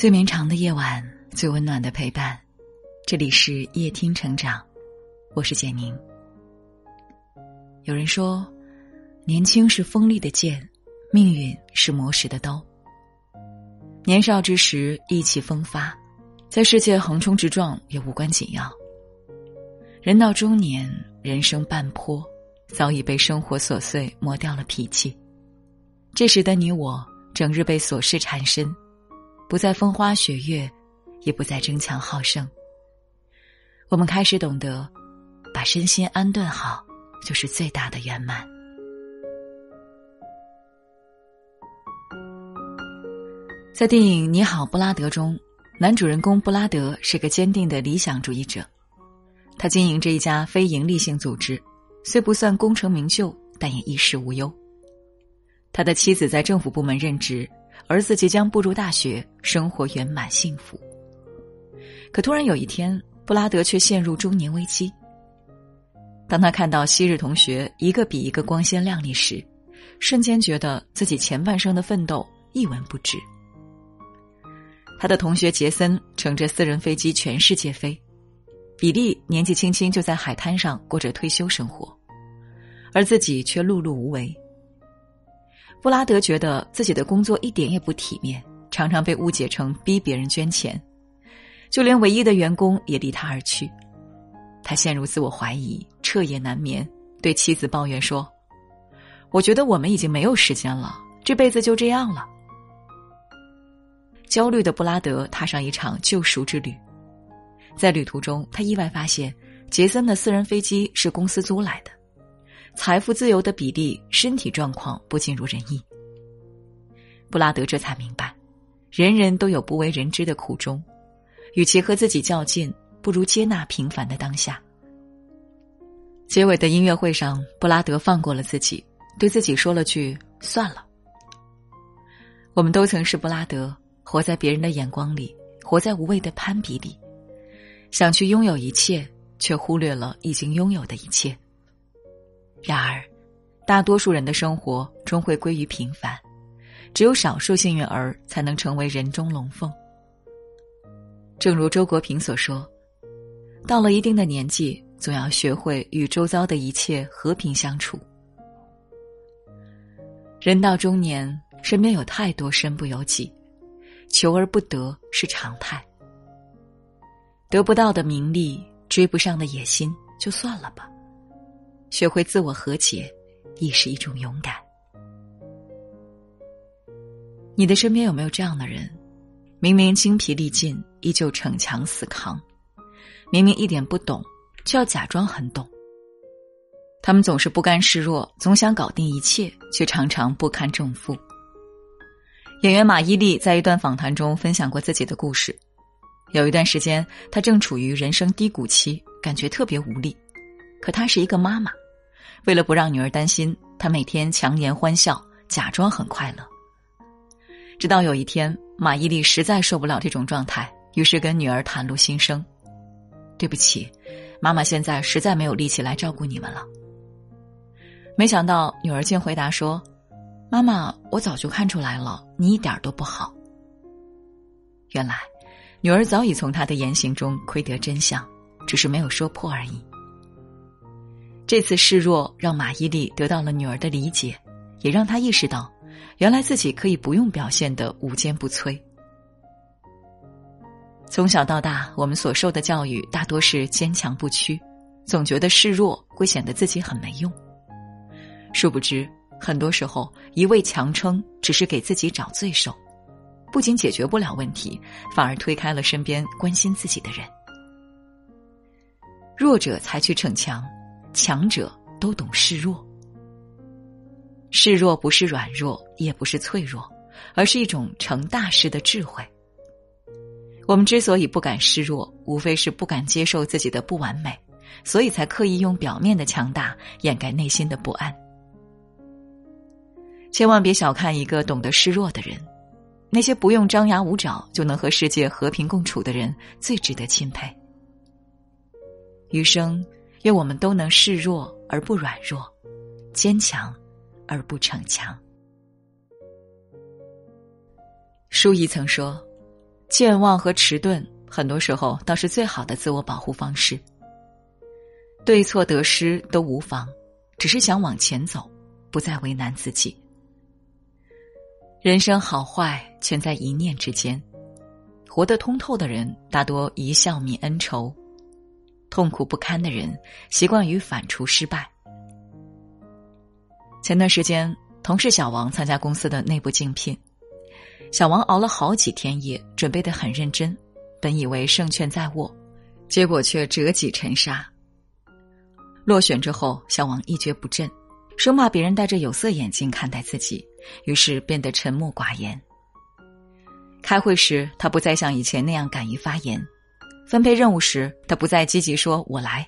最绵长的夜晚，最温暖的陪伴。这里是夜听成长，我是简宁。有人说，年轻是锋利的剑，命运是磨石的刀。年少之时意气风发，在世界横冲直撞也无关紧要。人到中年，人生半坡，早已被生活琐碎磨掉了脾气。这时的你我，整日被琐事缠身。不再风花雪月，也不再争强好胜。我们开始懂得，把身心安顿好，就是最大的圆满。在电影《你好，布拉德》中，男主人公布拉德是个坚定的理想主义者。他经营着一家非营利性组织，虽不算功成名就，但也衣食无忧。他的妻子在政府部门任职。儿子即将步入大学，生活圆满幸福。可突然有一天，布拉德却陷入中年危机。当他看到昔日同学一个比一个光鲜亮丽时，瞬间觉得自己前半生的奋斗一文不值。他的同学杰森乘着私人飞机全世界飞，比利年纪轻轻就在海滩上过着退休生活，而自己却碌碌无为。布拉德觉得自己的工作一点也不体面，常常被误解成逼别人捐钱，就连唯一的员工也离他而去。他陷入自我怀疑，彻夜难眠，对妻子抱怨说：“我觉得我们已经没有时间了，这辈子就这样了。”焦虑的布拉德踏上一场救赎之旅，在旅途中，他意外发现杰森的私人飞机是公司租来的。财富自由的比例身体状况不尽如人意，布拉德这才明白，人人都有不为人知的苦衷，与其和自己较劲，不如接纳平凡的当下。结尾的音乐会上，布拉德放过了自己，对自己说了句“算了”。我们都曾是布拉德，活在别人的眼光里，活在无谓的攀比里，想去拥有一切，却忽略了已经拥有的一切。然而，大多数人的生活终会归于平凡，只有少数幸运儿才能成为人中龙凤。正如周国平所说：“到了一定的年纪，总要学会与周遭的一切和平相处。”人到中年，身边有太多身不由己，求而不得是常态。得不到的名利，追不上的野心，就算了吧。学会自我和解，亦是一种勇敢。你的身边有没有这样的人？明明精疲力尽，依旧逞强死扛；明明一点不懂，就要假装很懂。他们总是不甘示弱，总想搞定一切，却常常不堪重负。演员马伊琍在一段访谈中分享过自己的故事：有一段时间，她正处于人生低谷期，感觉特别无力。可她是一个妈妈。为了不让女儿担心，他每天强颜欢笑，假装很快乐。直到有一天，马伊琍实在受不了这种状态，于是跟女儿袒露心声：“对不起，妈妈现在实在没有力气来照顾你们了。”没想到女儿竟回答说：“妈妈，我早就看出来了，你一点都不好。”原来，女儿早已从他的言行中窥得真相，只是没有说破而已。这次示弱让马伊琍得到了女儿的理解，也让她意识到，原来自己可以不用表现的无坚不摧。从小到大，我们所受的教育大多是坚强不屈，总觉得示弱会显得自己很没用。殊不知，很多时候一味强撑只是给自己找罪受，不仅解决不了问题，反而推开了身边关心自己的人。弱者才去逞强。强者都懂示弱，示弱不是软弱，也不是脆弱，而是一种成大事的智慧。我们之所以不敢示弱，无非是不敢接受自己的不完美，所以才刻意用表面的强大掩盖内心的不安。千万别小看一个懂得示弱的人，那些不用张牙舞爪就能和世界和平共处的人，最值得钦佩。余生。愿我们都能示弱而不软弱，坚强而不逞强。舒怡曾说：“健忘和迟钝，很多时候倒是最好的自我保护方式。对错得失都无妨，只是想往前走，不再为难自己。人生好坏全在一念之间，活得通透的人大多一笑泯恩仇，痛苦不堪的人习惯于反刍失败。前段时间，同事小王参加公司的内部竞聘，小王熬了好几天夜，准备的很认真，本以为胜券在握，结果却折戟沉沙。落选之后，小王一蹶不振，生怕别人戴着有色眼镜看待自己，于是变得沉默寡言。开会时，他不再像以前那样敢于发言；分配任务时，他不再积极说“我来”；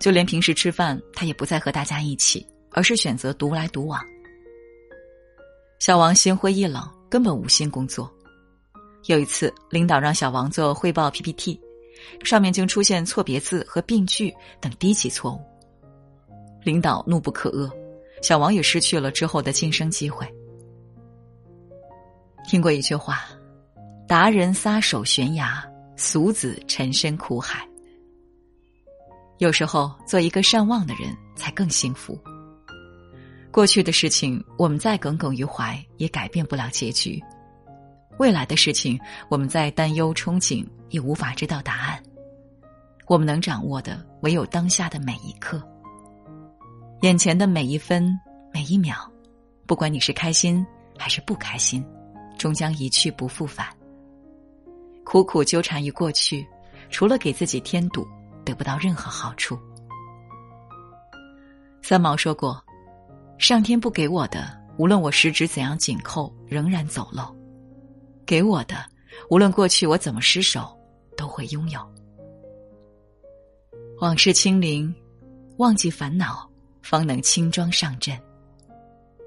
就连平时吃饭，他也不再和大家一起。而是选择独来独往。小王心灰意冷，根本无心工作。有一次，领导让小王做汇报 PPT，上面竟出现错别字和病句等低级错误。领导怒不可遏，小王也失去了之后的晋升机会。听过一句话：“达人撒手悬崖，俗子沉身苦海。”有时候，做一个善忘的人，才更幸福。过去的事情，我们再耿耿于怀，也改变不了结局；未来的事情，我们在担忧憧憬，也无法知道答案。我们能掌握的，唯有当下的每一刻，眼前的每一分每一秒。不管你是开心还是不开心，终将一去不复返。苦苦纠缠于过去，除了给自己添堵，得不到任何好处。三毛说过。上天不给我的，无论我十指怎样紧扣，仍然走漏；给我的，无论过去我怎么失手，都会拥有。往事清零，忘记烦恼，方能轻装上阵。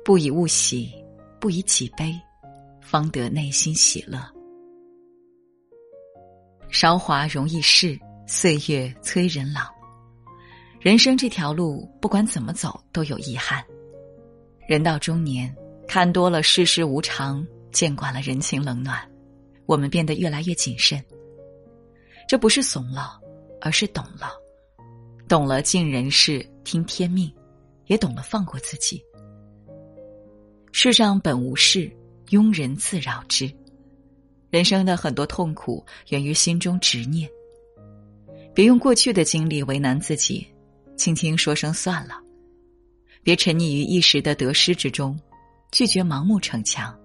不以物喜，不以己悲，方得内心喜乐。韶华容易逝，岁月催人老。人生这条路，不管怎么走，都有遗憾。人到中年，看多了世事无常，见惯了人情冷暖，我们变得越来越谨慎。这不是怂了，而是懂了，懂了尽人事，听天命，也懂了放过自己。世上本无事，庸人自扰之。人生的很多痛苦源于心中执念。别用过去的经历为难自己，轻轻说声算了。别沉溺于一时的得失之中，拒绝盲目逞强。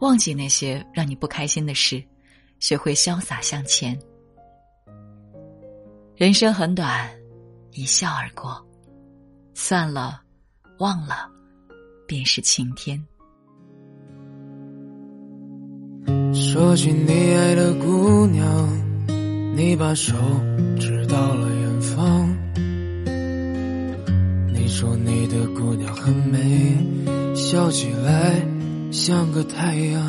忘记那些让你不开心的事，学会潇洒向前。人生很短，一笑而过，算了，忘了，便是晴天。说起你爱的姑娘，你把手指到了远方。你说你的姑娘很美，笑起来像个太阳。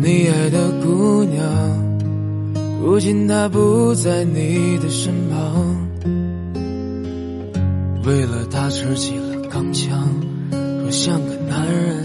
你爱的姑娘，如今她不在你的身旁。为了她持起了钢枪，说像个男人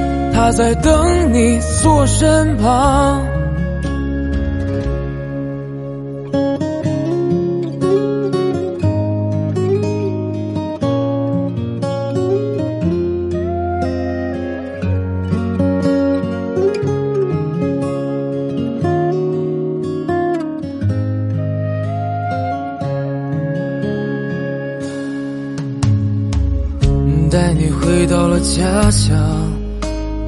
他在等你坐身旁。带你回到了家乡，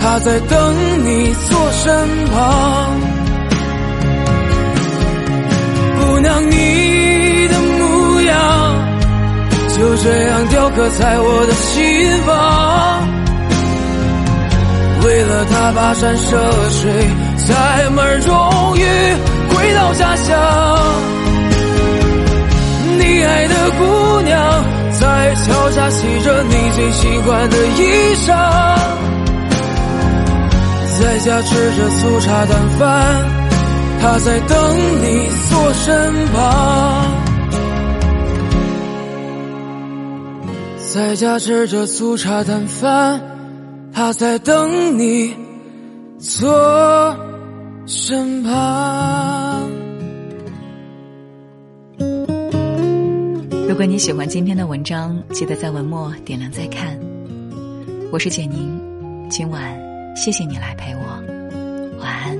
她在等你坐身旁。姑娘，你的模样。就这样雕刻在我的心房，为了他跋山涉水，载满荣誉回到家乡。你爱的姑娘在桥下洗着你最喜欢的衣裳，在家吃着粗茶淡饭，他在等你坐身旁。在家吃着粗茶淡饭，他在等你坐身旁。如果你喜欢今天的文章，记得在文末点亮再看。我是简宁，今晚谢谢你来陪我，晚安。